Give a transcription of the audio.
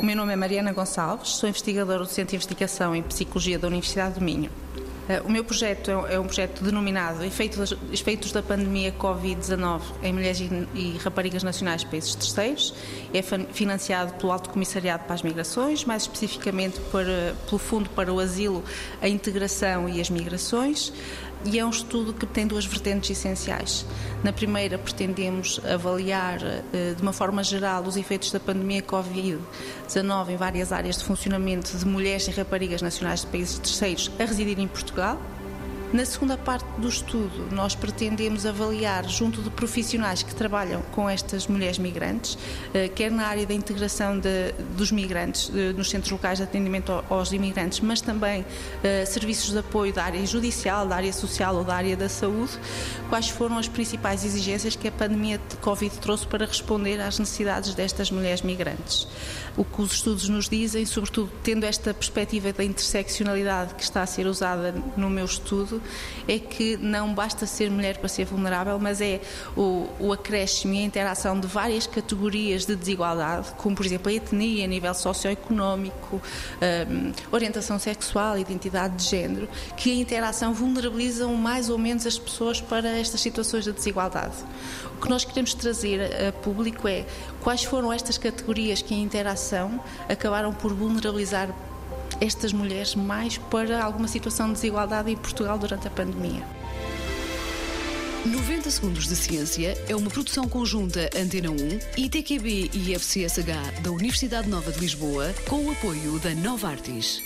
O meu nome é Mariana Gonçalves, sou investigadora do Centro de Investigação em Psicologia da Universidade do Minho. Eh, o meu projeto é, é um projeto denominado Efeitos da Pandemia Covid-19 em Mulheres e Raparigas Nacionais de Países Terceiros. É financiado pelo Alto Comissariado para as Migrações, mais especificamente pelo Fundo para o Asilo, a Integração e as Migrações e é um estudo que tem duas vertentes essenciais. Na primeira, pretendemos avaliar eh, de uma forma geral os efeitos da pandemia Covid-19 em várias áreas de funcionamento de mulheres e raparigas nacionais de países terceiros a residir em Portugal na segunda parte do estudo, nós pretendemos avaliar, junto de profissionais que trabalham com estas mulheres migrantes, eh, quer na área da integração de, dos migrantes nos centros locais de atendimento aos imigrantes, mas também eh, serviços de apoio da área judicial, da área social ou da área da saúde, quais foram as principais exigências que a pandemia de Covid trouxe para responder às necessidades destas mulheres migrantes. O que os estudos nos dizem, sobretudo tendo esta perspectiva da interseccionalidade que está a ser usada no meu estudo, é que não basta ser mulher para ser vulnerável, mas é o, o acréscimo e a interação de várias categorias de desigualdade, como por exemplo a etnia, a nível socioeconómico, um, orientação sexual, identidade de género, que a interação vulnerabilizam mais ou menos as pessoas para estas situações de desigualdade. O que nós queremos trazer a público é quais foram estas categorias que em interação acabaram por vulnerabilizar estas mulheres mais para alguma situação de desigualdade em Portugal durante a pandemia. 90 Segundos de Ciência é uma produção conjunta Antena 1, ITQB e FCSH da Universidade Nova de Lisboa, com o apoio da Nova Artis.